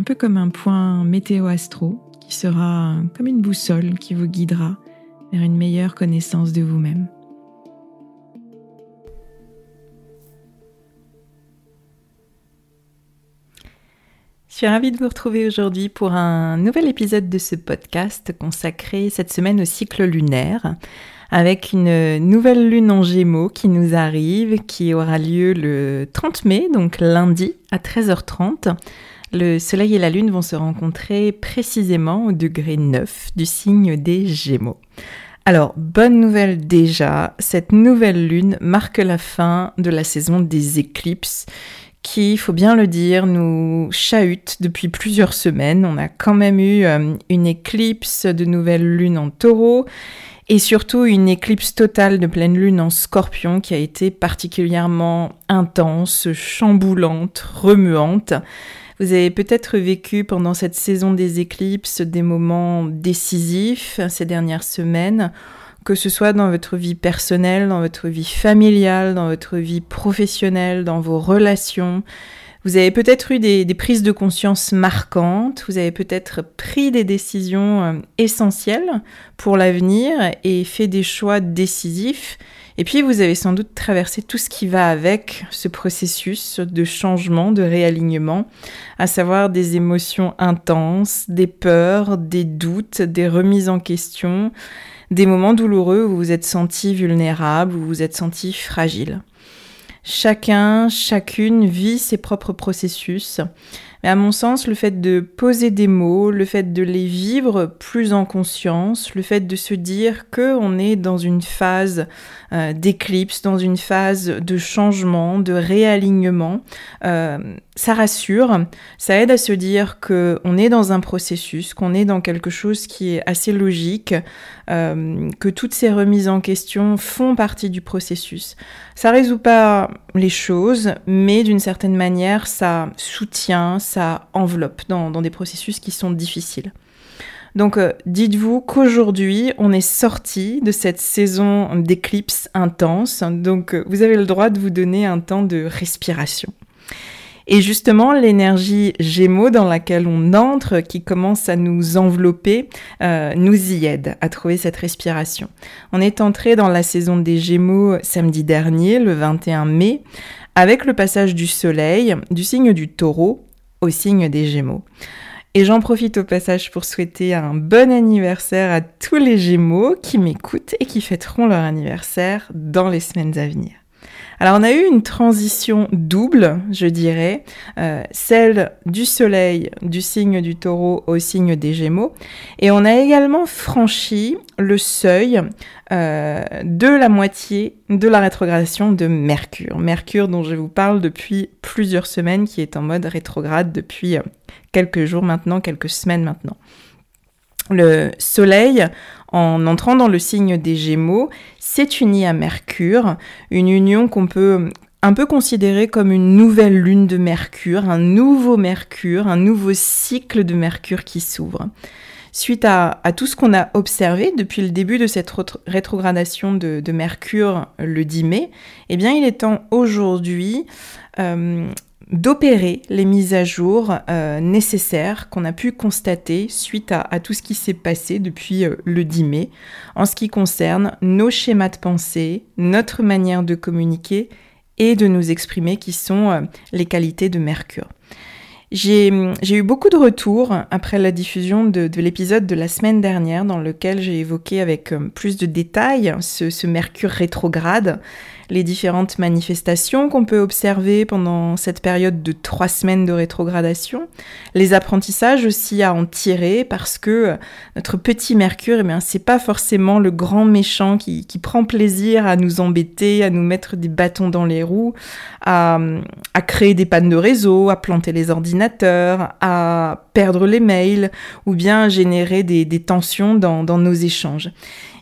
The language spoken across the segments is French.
un peu comme un point météo-astro qui sera comme une boussole qui vous guidera vers une meilleure connaissance de vous-même. Je suis ravie de vous retrouver aujourd'hui pour un nouvel épisode de ce podcast consacré cette semaine au cycle lunaire avec une nouvelle lune en gémeaux qui nous arrive, qui aura lieu le 30 mai, donc lundi à 13h30 le Soleil et la Lune vont se rencontrer précisément au degré 9 du signe des Gémeaux. Alors, bonne nouvelle déjà, cette nouvelle lune marque la fin de la saison des éclipses qui, il faut bien le dire, nous chahute depuis plusieurs semaines. On a quand même eu euh, une éclipse de nouvelle lune en taureau et surtout une éclipse totale de pleine lune en scorpion qui a été particulièrement intense, chamboulante, remuante. Vous avez peut-être vécu pendant cette saison des éclipses des moments décisifs ces dernières semaines, que ce soit dans votre vie personnelle, dans votre vie familiale, dans votre vie professionnelle, dans vos relations. Vous avez peut-être eu des, prises de conscience marquantes, vous avez peut-être pris des décisions euh, essentielles pour l'avenir et fait des choix décisifs et puis vous avez sans doute traversé tout ce qui va avec ce processus de changement, de réalignement, à savoir des émotions intenses, des peurs, des doutes, des remises en question, des moments douloureux où vous vous êtes senti vulnérable, où vous vous êtes senti fragile. Chacun, chacune vit ses propres processus. Mais à mon sens, le fait de poser des mots, le fait de les vivre plus en conscience, le fait de se dire que on est dans une phase euh, d'éclipse, dans une phase de changement, de réalignement, euh, ça rassure, ça aide à se dire que on est dans un processus, qu'on est dans quelque chose qui est assez logique, euh, que toutes ces remises en question font partie du processus. Ça résout pas les choses, mais d'une certaine manière, ça soutient, ça enveloppe dans, des processus qui sont difficiles. Donc euh, dites-vous qu'aujourd'hui, on est sorti de cette saison d'éclipse intense, donc euh, vous avez le droit de vous donner un temps de respiration. Et justement, l'énergie Gémeaux dans laquelle on entre, qui commence à nous envelopper, euh, nous y aide à trouver cette respiration. On est entré dans la saison des Gémeaux samedi dernier, le 21 mai, avec le passage du Soleil du signe du Taureau au signe des Gémeaux. Et j'en profite au passage pour souhaiter un bon anniversaire à tous les Gémeaux qui m'écoutent et qui fêteront leur anniversaire dans les semaines à venir. Alors on a eu une transition double, je dirais, euh, celle du soleil du signe du taureau au signe des gémeaux, et on a également franchi le seuil euh, de la moitié de la rétrogradation de Mercure. Mercure dont je vous parle depuis plusieurs semaines, qui est en mode rétrograde depuis euh, quelques jours maintenant, quelques semaines maintenant. Le Soleil, en entrant dans le signe des Gémeaux, s'est uni à Mercure, une union qu'on peut un peu considérer comme une nouvelle lune de Mercure, un nouveau Mercure, un nouveau cycle de Mercure qui s'ouvre. Suite à, tout ce qu'on a observé depuis le début de cette rétrogradation de, Mercure le 10 mai, eh bien il est temps aujourd'hui euh, d'opérer les mises à jour euh, nécessaires qu'on a pu constater suite à, tout ce qui s'est passé depuis euh, le 10 mai en ce qui concerne nos schémas de pensée, notre manière de communiquer et de nous exprimer qui sont euh, les qualités de Mercure. J'ai eu beaucoup de retours après la diffusion de, l'épisode de la semaine dernière dans lequel j'ai évoqué avec plus de détails ce Mercure rétrograde les différentes manifestations qu'on peut observer pendant cette période de trois semaines de rétrogradation, les apprentissages aussi à en tirer parce que euh, notre petit Mercure, eh c'est pas forcément le grand méchant qui, qui, prend plaisir à nous embêter, à nous mettre des bâtons dans les roues, à, à créer des pannes de réseau, à planter les ordinateurs, à perdre les mails ou bien générer des, des tensions dans, dans nos échanges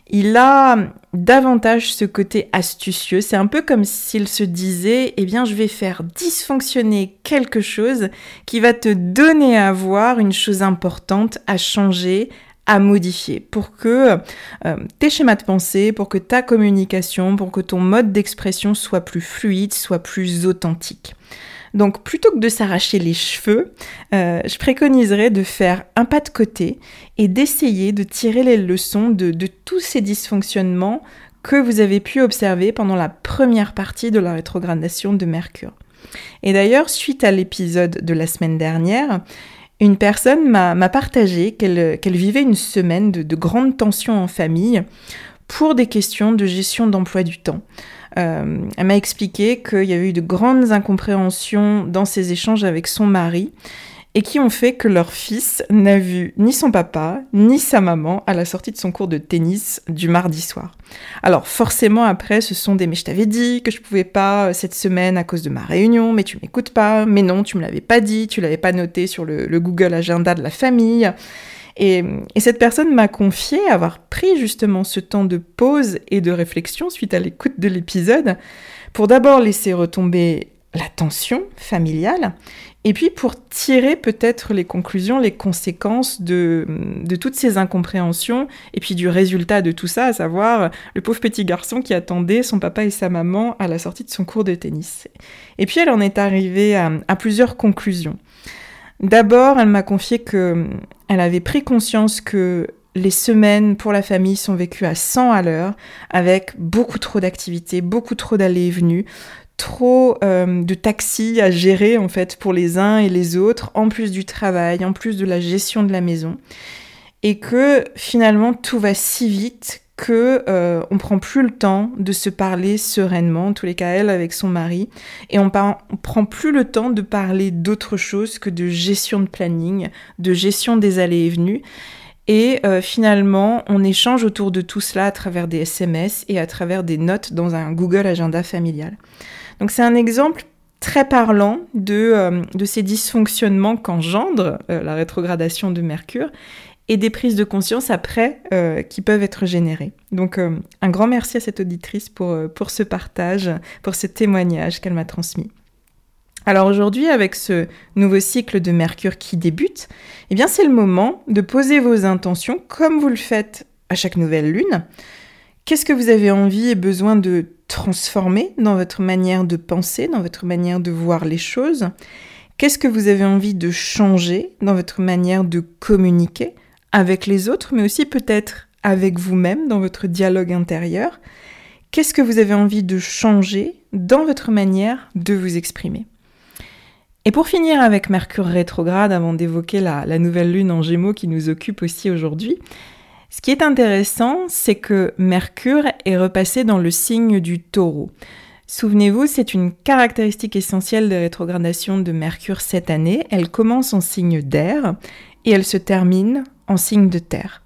il a davantage ce côté astucieux. C'est un peu comme s'il se disait, eh bien, je vais faire dysfonctionner quelque chose qui va te donner à voir une chose importante à changer, à modifier pour que euh, tes schémas de pensée, pour que ta communication, pour que ton mode d'expression soit plus fluide, soit plus authentique. Donc plutôt que de s'arracher les cheveux, euh, je préconiserais de faire un pas de côté et d'essayer de tirer les leçons de, tous ces dysfonctionnements que vous avez pu observer pendant la première partie de la rétrogradation de Mercure. Et d'ailleurs, suite à l'épisode de la semaine dernière, une personne m'a partagé qu'elle vivait une semaine de, de grandes tensions en famille pour des questions de gestion d'emploi du temps. Euh, elle m'a expliqué qu'il y avait eu de grandes incompréhensions dans ses échanges avec son mari et qui ont fait que leur fils n'a vu ni son papa ni sa maman à la sortie de son cours de tennis du mardi soir. Alors forcément après ce sont des mais je t'avais dit que je pouvais pas euh, cette semaine à cause de ma réunion, mais tu m'écoutes pas, mais non tu me l'avais pas dit, tu l'avais pas noté sur le, le Google Agenda de la famille. Et, cette personne m'a confié avoir pris justement ce temps de pause et de réflexion suite à l'écoute de l'épisode pour d'abord laisser retomber la tension familiale et puis pour tirer peut-être les conclusions, les conséquences de, toutes ces incompréhensions et puis du résultat de tout ça, à savoir le pauvre petit garçon qui attendait son papa et sa maman à la sortie de son cours de tennis. Et puis elle en est arrivée à plusieurs conclusions. D'abord, elle m'a confié que elle avait pris conscience que les semaines pour la famille sont vécues à 100 à l'heure, avec beaucoup trop d'activités, beaucoup trop d'allées et venues, trop euh, de taxis à gérer en fait pour les uns et les autres, en plus du travail, en plus de la gestion de la maison, et que finalement tout va si vite que euh, on prend plus le temps de se parler sereinement, en tous les cas elle avec son mari, et on, on prend plus le temps de parler d'autre chose que de gestion de planning, de gestion des allées et venues. Et euh, finalement, on échange autour de tout cela à travers des SMS et à travers des notes dans un Google Agenda familial. Donc c'est un exemple très parlant de, euh, de ces dysfonctionnements qu'engendre la rétrogradation de Mercure et des prises de conscience après euh, qui peuvent être générées. Donc euh, un grand merci à cette auditrice pour, euh, pour ce partage, pour ce témoignage qu'elle m'a transmis. Alors aujourd'hui, avec ce nouveau cycle de Mercure qui débute, eh bien c'est le moment de poser vos intentions comme vous le faites à chaque nouvelle lune. Qu'est-ce que vous avez envie et besoin de transformer dans votre manière de penser, dans votre manière de voir les choses? Qu'est-ce que vous avez envie de changer dans votre manière de communiquer? Avec les autres, mais aussi peut-être avec vous-même dans votre dialogue intérieur. Qu'est-ce que vous avez envie de changer dans votre manière de vous exprimer? Et pour finir avec Mercure rétrograde, avant d'évoquer la, nouvelle lune en gémeaux qui nous occupe aussi aujourd'hui, ce qui est intéressant, c'est que Mercure est repassé dans le signe du taureau. Souvenez-vous, c'est une caractéristique essentielle de rétrogradation de Mercure cette année. Elle commence en signe d'air et elle se termine en signe de terre.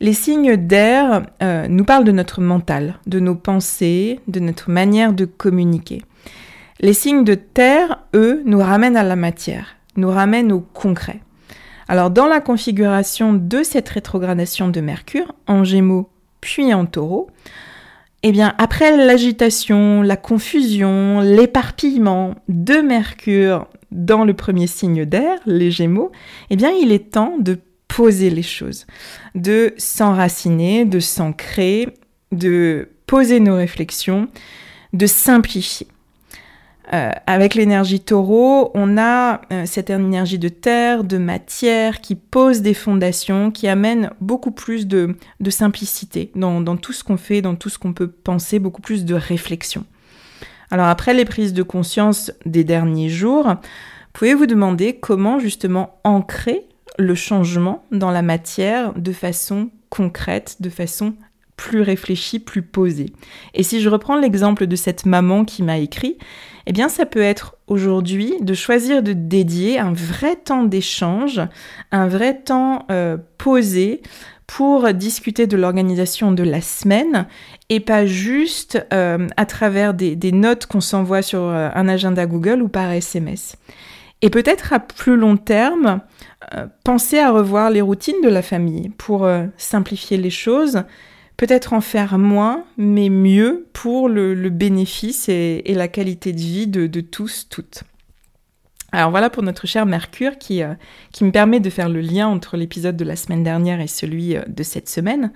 Les signes d'air euh, nous parlent de notre mental, de nos pensées, de notre manière de communiquer. Les signes de terre, eux, nous ramènent à la matière, nous ramènent au concret. Alors dans la configuration de cette rétrogradation de Mercure, en Gémeaux puis en Taureau, eh bien, après l'agitation, la confusion, l'éparpillement de Mercure dans le premier signe d'air, les Gémeaux, eh bien, il est temps de poser les choses, de s'enraciner, de s'ancrer, de poser nos réflexions, de simplifier. Euh, avec l'énergie taureau, on a euh, cette énergie de terre, de matière qui pose des fondations, qui amène beaucoup plus de, simplicité dans, tout ce qu'on fait, dans tout ce qu'on peut penser, beaucoup plus de réflexion. Alors après les prises de conscience des derniers jours, pouvez vous demander comment justement ancrer le changement dans la matière de façon concrète, de façon plus réfléchie, plus posée. Et si je reprends l'exemple de cette maman qui m'a écrit, eh bien ça peut être aujourd'hui de choisir de dédier un vrai temps d'échange, un vrai temps euh, posé pour discuter de l'organisation de la semaine et pas juste euh, à travers des, notes qu'on s'envoie sur euh, un agenda Google ou par SMS. Et peut-être à plus long terme, penser à revoir les routines de la famille pour simplifier les choses, peut-être en faire moins, mais mieux pour le, bénéfice et, la qualité de vie de, tous, toutes. Alors voilà pour notre cher Mercure qui, euh, qui me permet de faire le lien entre l'épisode de la semaine dernière et celui euh, de cette semaine.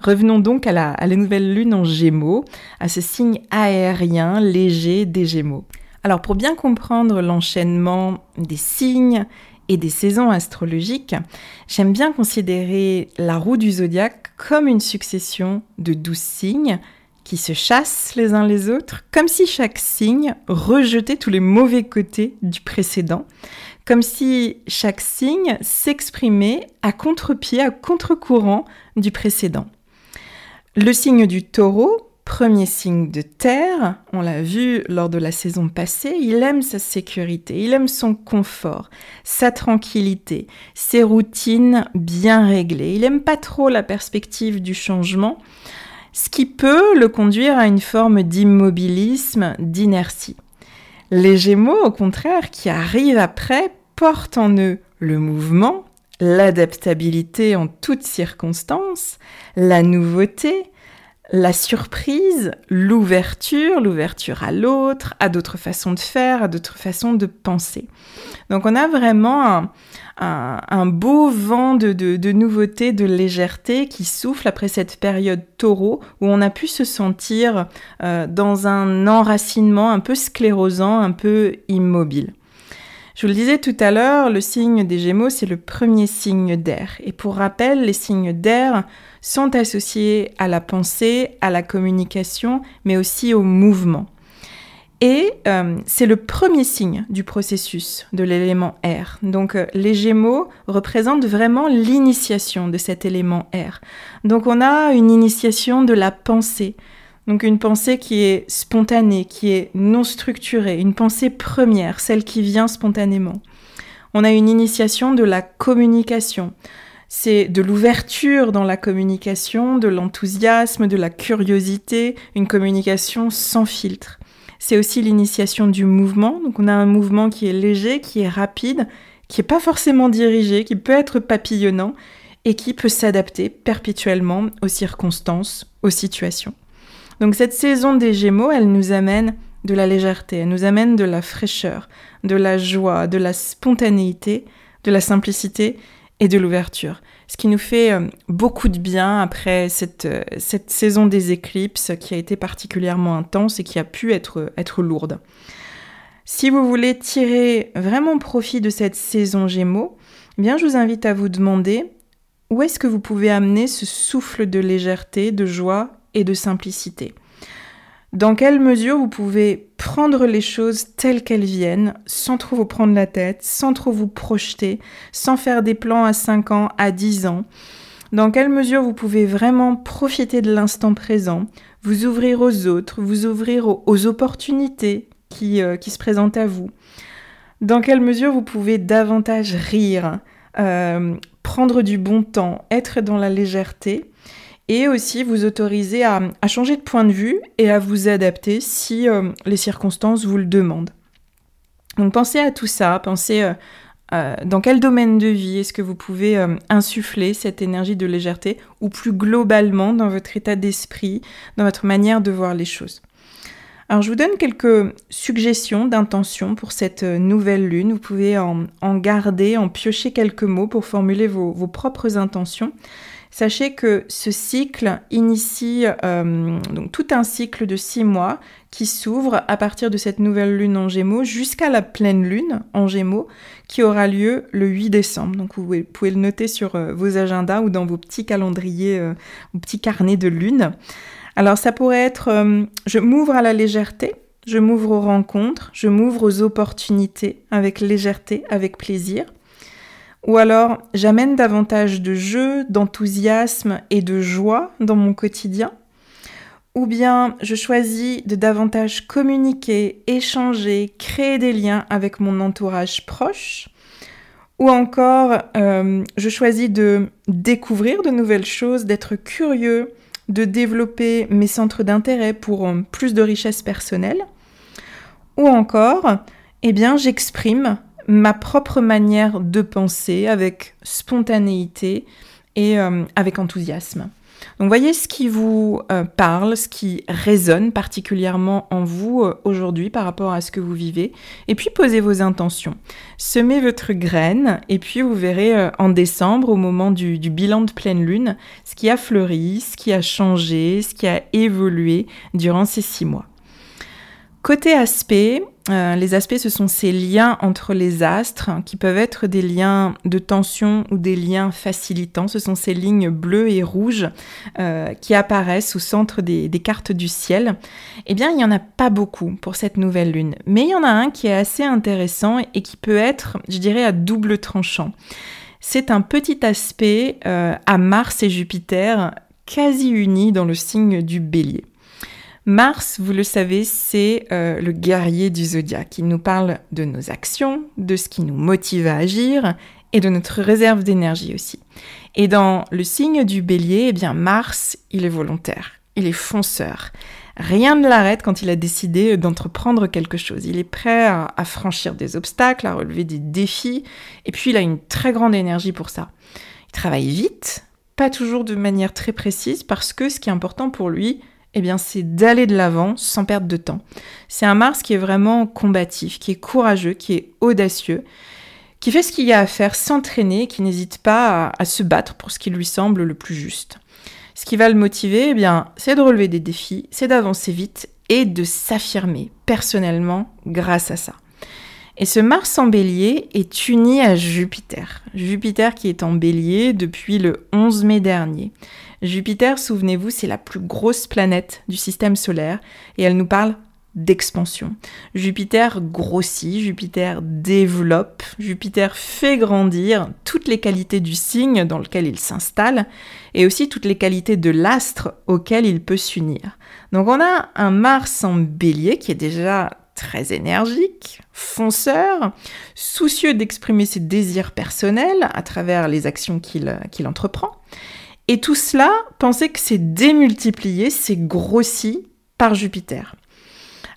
Revenons donc à la, à la nouvelle lune en Gémeaux, à ce signe aérien léger des Gémeaux. Alors pour bien comprendre l'enchaînement des signes et des saisons astrologiques, j'aime bien considérer la roue du zodiaque comme une succession de douze signes qui se chassent les uns les autres, comme si chaque signe rejetait tous les mauvais côtés du précédent, comme si chaque signe s'exprimait à contre-pied, à contre-courant du précédent. Le signe du taureau Premier signe de terre, on l'a vu lors de la saison passée, il aime sa sécurité, il aime son confort, sa tranquillité, ses routines bien réglées. Il aime pas trop la perspective du changement, ce qui peut le conduire à une forme d'immobilisme, d'inertie. Les Gémeaux, au contraire, qui arrivent après, portent en eux le mouvement, l'adaptabilité en toutes circonstances, la nouveauté, la surprise, l'ouverture, l'ouverture à l'autre, à d'autres façons de faire, à d'autres façons de penser. Donc on a vraiment un, beau vent de, de, nouveauté, de légèreté qui souffle après cette période taureau où on a pu se sentir euh, dans un enracinement un peu sclérosant, un peu immobile. Je vous le disais tout à l'heure, le signe des Gémeaux, c'est le premier signe d'air. Et pour rappel, les signes d'air sont associés à la pensée, à la communication, mais aussi au mouvement. Et euh, c'est le premier signe du processus de l'élément air. Donc euh, les Gémeaux représentent vraiment l'initiation de cet élément air. Donc on a une initiation de la pensée, donc une pensée qui est spontanée, qui est non structurée, une pensée première, celle qui vient spontanément. On a une initiation de la communication. C'est de l'ouverture dans la communication, de l'enthousiasme, de la curiosité, une communication sans filtre. C'est aussi l'initiation du mouvement. Donc on a un mouvement qui est léger, qui est rapide, qui n'est pas forcément dirigé, qui peut être papillonnant et qui peut s'adapter perpétuellement aux circonstances, aux situations. Donc cette saison des Gémeaux, elle nous amène de la légèreté, elle nous amène de la fraîcheur, de la joie, de la spontanéité, de la simplicité et de l'ouverture. Ce qui nous fait euh, beaucoup de bien après cette, euh, cette saison des éclipses qui a été particulièrement intense et qui a pu être, être lourde. Si vous voulez tirer vraiment profit de cette saison Gémeaux, eh bien je vous invite à vous demander où est-ce que vous pouvez amener ce souffle de légèreté, de joie et de simplicité. Dans quelle mesure vous pouvez prendre les choses telles qu'elles viennent, sans trop vous prendre la tête, sans trop vous projeter, sans faire des plans à 5 ans, à 10 ans? Dans quelle mesure vous pouvez vraiment profiter de l'instant présent, vous ouvrir aux autres, vous ouvrir aux, opportunités qui, euh, qui, se présentent à vous? Dans quelle mesure vous pouvez davantage rire, euh, prendre du bon temps, être dans la légèreté et aussi vous autoriser à, changer de point de vue et à vous adapter si euh, les circonstances vous le demandent. Donc pensez à tout ça, pensez euh, dans quel domaine de vie est-ce que vous pouvez euh, insuffler cette énergie de légèreté ou plus globalement dans votre état d'esprit, dans votre manière de voir les choses. Alors je vous donne quelques suggestions d'intention pour cette nouvelle lune. Vous pouvez en, garder, en piocher quelques mots pour formuler vos propres intentions. Sachez que ce cycle initie euh, tout un cycle de six mois qui s'ouvre à partir de cette nouvelle lune en Gémeaux jusqu'à la pleine lune en Gémeaux qui aura lieu le 8 décembre. Donc vous pouvez le noter sur euh, vos agendas ou dans vos petits calendriers, euh, vos petits carnets de lune. Alors ça pourrait être je m'ouvre à la légèreté, je m'ouvre aux rencontres, je m'ouvre aux opportunités avec légèreté, avec plaisir. Ou alors, j'amène davantage de jeu, d'enthousiasme et de joie dans mon quotidien. Ou bien, je choisis de davantage communiquer, échanger, créer des liens avec mon entourage proche. Ou encore, euh, je choisis de découvrir de nouvelles choses, d'être curieux, de développer mes centres d'intérêt pour euh, plus de richesse personnelle. Ou encore, eh bien, j'exprime ma propre manière de penser avec spontanéité et euh, avec enthousiasme. Donc voyez ce qui vous euh, parle, ce qui résonne particulièrement en vous euh, aujourd'hui par rapport à ce que vous vivez, et puis posez vos intentions. Semez votre graine, et puis vous verrez en décembre, au moment du, du bilan de pleine lune, ce qui a fleuri, ce qui a changé, ce qui a évolué durant ces six mois. Côté aspect, euh, les aspects, ce sont ces liens entre les astres qui peuvent être des liens de tension ou des liens facilitants. Ce sont ces lignes bleues et rouges euh, qui apparaissent au centre des, des, cartes du ciel. Eh bien, il n'y en a pas beaucoup pour cette nouvelle lune, mais il y en a un qui est assez intéressant et qui peut être, je dirais, à double tranchant. C'est un petit aspect euh, à Mars et Jupiter quasi unis dans le signe du bélier. Mars, vous le savez, c'est euh, le guerrier du zodiaque. Il nous parle de nos actions, de ce qui nous motive à agir et de notre réserve d'énergie aussi. Et dans le signe du bélier, eh bien Mars, il est volontaire, il est fonceur. Rien ne l'arrête quand il a décidé d'entreprendre quelque chose. Il est prêt à, à, franchir des obstacles, à relever des défis, et puis il a une très grande énergie pour ça. Il travaille vite, pas toujours de manière très précise, parce que ce qui est important pour lui, eh bien, c'est d'aller de l'avant sans perdre de temps. C'est un Mars qui est vraiment combatif, qui est courageux, qui est audacieux, qui fait ce qu'il y a à faire, s'entraîner, qui n'hésite pas à, se battre pour ce qui lui semble le plus juste. Ce qui va le motiver, eh bien, c'est de relever des défis, c'est d'avancer vite et de s'affirmer personnellement grâce à ça. Et ce Mars en bélier est uni à Jupiter. Jupiter qui est en bélier depuis le 11 mai dernier. Jupiter, souvenez-vous, c'est la plus grosse planète du système solaire et elle nous parle d'expansion. Jupiter grossit, Jupiter développe, Jupiter fait grandir toutes les qualités du signe dans lequel il s'installe et aussi toutes les qualités de l'astre auquel il peut s'unir. Donc on a un Mars en bélier qui est déjà très énergique, fonceur, soucieux d'exprimer ses désirs personnels à travers les actions qu'il entreprend. Et tout cela, pensez que c'est démultiplié, c'est grossi par Jupiter.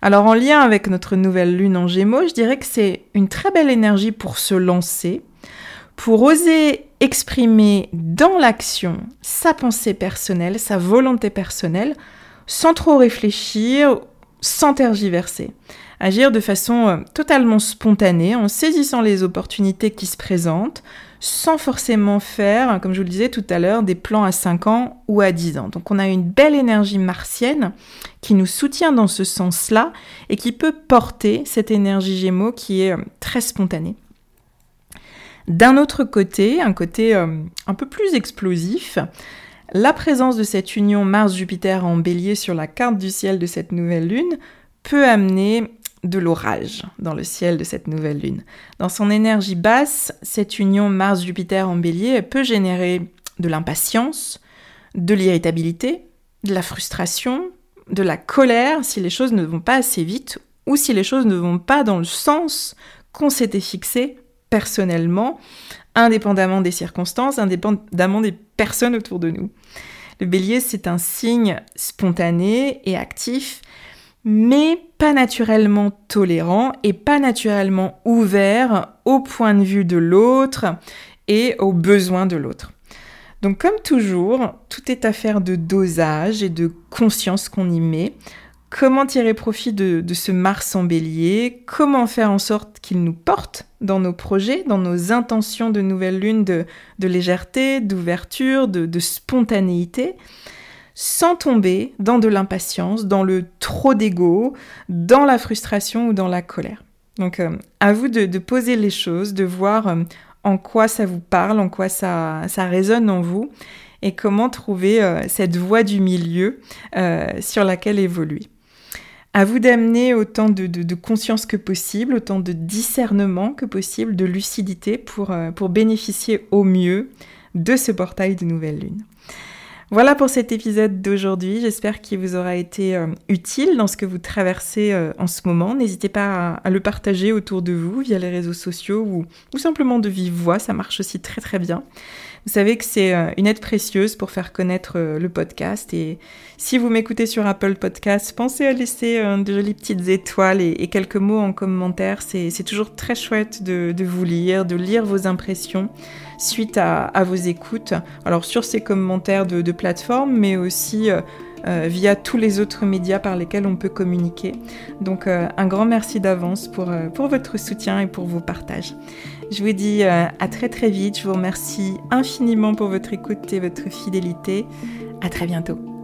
Alors en lien avec notre nouvelle lune en gémeaux, je dirais que c'est une très belle énergie pour se lancer, pour oser exprimer dans l'action sa pensée personnelle, sa volonté personnelle, sans trop réfléchir, sans tergiverser. Agir de façon euh, totalement spontanée, en saisissant les opportunités qui se présentent, sans forcément faire, comme je vous le disais tout à l'heure, des plans à 5 ans ou à 10 ans. Donc on a une belle énergie martienne qui nous soutient dans ce sens-là et qui peut porter cette énergie gémeaux qui est euh, très spontanée. D'un autre côté, un côté euh, un peu plus explosif, la présence de cette union Mars-Jupiter en bélier sur la carte du ciel de cette nouvelle lune peut amener de l'orage dans le ciel de cette nouvelle lune. Dans son énergie basse, cette union Mars-Jupiter en bélier peut générer de l'impatience, de l'irritabilité, de la frustration, de la colère si les choses ne vont pas assez vite ou si les choses ne vont pas dans le sens qu'on s'était fixé personnellement, indépendamment des circonstances, indépendamment des personnes autour de nous. Le bélier, c'est un signe spontané et actif, mais pas naturellement tolérant et pas naturellement ouvert au point de vue de l'autre et aux besoins de l'autre. Donc comme toujours, tout est affaire de dosage et de conscience qu'on y met. Comment tirer profit de, ce Mars en bélier Comment faire en sorte qu'il nous porte dans nos projets, dans nos intentions de nouvelle lune de, légèreté, d'ouverture, de, spontanéité? Sans tomber dans de l'impatience, dans le trop d'ego, dans la frustration ou dans la colère. Donc euh, à vous de, poser les choses, de voir euh, en quoi ça vous parle, en quoi ça, ça résonne en vous et comment trouver euh, cette voie du milieu sur laquelle évoluer. À vous d'amener autant de, conscience que possible, autant de discernement que possible, de lucidité pour, pour bénéficier au mieux de ce portail de nouvelle lune. Voilà pour cet épisode d'aujourd'hui. J'espère qu'il vous aura été euh, utile dans ce que vous traversez euh, en ce moment. N'hésitez pas à, le partager autour de vous via les réseaux sociaux ou, simplement de vive voix. Ça marche aussi très très bien. Vous savez que c'est euh, une aide précieuse pour faire connaître le podcast. Et si vous m'écoutez sur Apple Podcast, pensez à laisser de jolies petites étoiles et, quelques mots en commentaire. C'est toujours très chouette de, vous lire, de lire vos impressions suite à, vos écoutes. Alors sur ces commentaires de, plateforme, mais aussi via tous les autres médias par lesquels on peut communiquer. Donc un grand merci d'avance pour, pour votre soutien et pour vos partages. Je vous dis euh, à très très vite. Je vous remercie infiniment pour votre écoute et votre fidélité. À très bientôt.